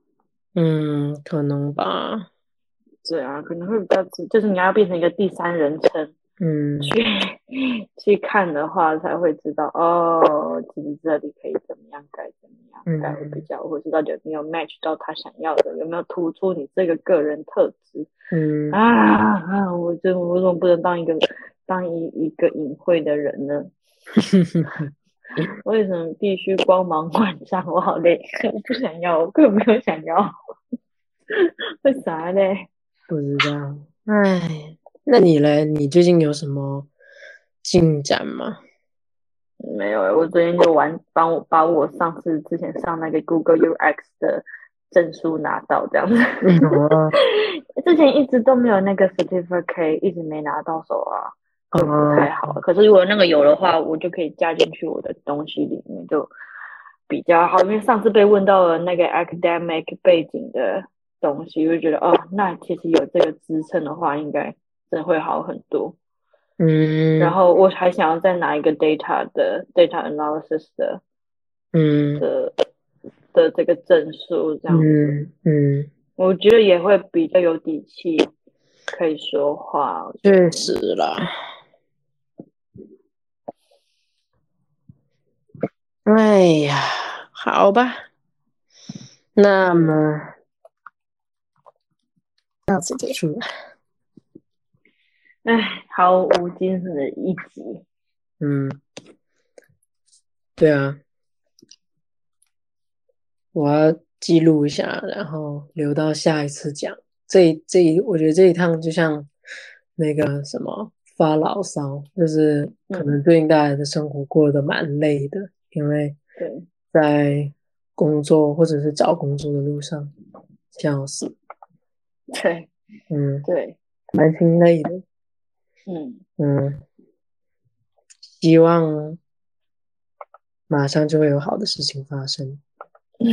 嗯，可能吧。对啊，可能会比较，就是你要变成一个第三人称嗯去 去看的话，才会知道哦，其实这里可以怎么样改，怎么样改会比较，或是到底有没有 match 到他想要的，有没有突出你这个个人特质嗯啊啊！我真我为什么不能当一个当一一个隐晦的人呢？为什么必须光芒万丈？我好累，我不想要，我根本没有想要，为啥嘞？不知道。唉，那你嘞？你最近有什么进展吗？没有欸，我昨天就完帮我把我上次之前上那个 Google UX 的证书拿到，这样子。哦 之前一直都没有那个 certificate，一直没拿到手啊。就不太好。可是如果那个有的话，我就可以加进去我的东西里面，就比较好。因为上次被问到了那个 academic 背景的东西，就觉得哦，那其实有这个支撑的话，应该真的会好很多。嗯，然后我还想要再拿一个 data 的 data analysis 的，嗯的的这个证书，这样子，嗯嗯，我觉得也会比较有底气，可以说话。确实啦。哎呀，好吧，那么到此结束了。唉，毫无精神的一集。嗯，对啊，我要记录一下，然后留到下一次讲。这这一，我觉得这一趟就像那个什么发牢骚，就是可能最近大家的生活过得蛮累的，因为对，在工作或者是找工作的路上，笑死，对，嗯，对，蛮心累的，嗯，嗯，希望马上就会有好的事情发生。嗯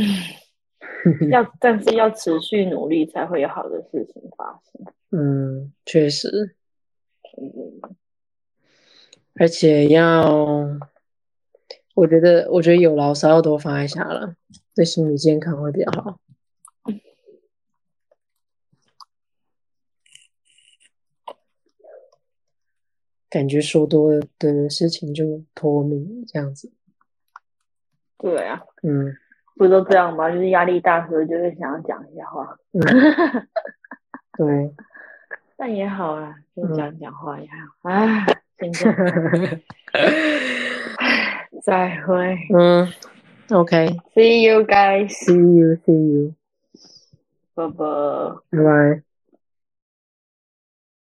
要，但是要持续努力才会有好的事情发生。嗯，确实，嗯，而且要，我觉得，我觉得有牢骚要多发一下了，对心理健康会比较好。感觉说多了的事情就脱敏这样子，对啊，嗯不都这样吗？就是压力大的时候就会想要讲一些话，嗯，对，但也好啊，就嗯讲讲话也好。啊，先这样，再会嗯，OK，see，See you guys. See you，see you，拜拜。拜拜。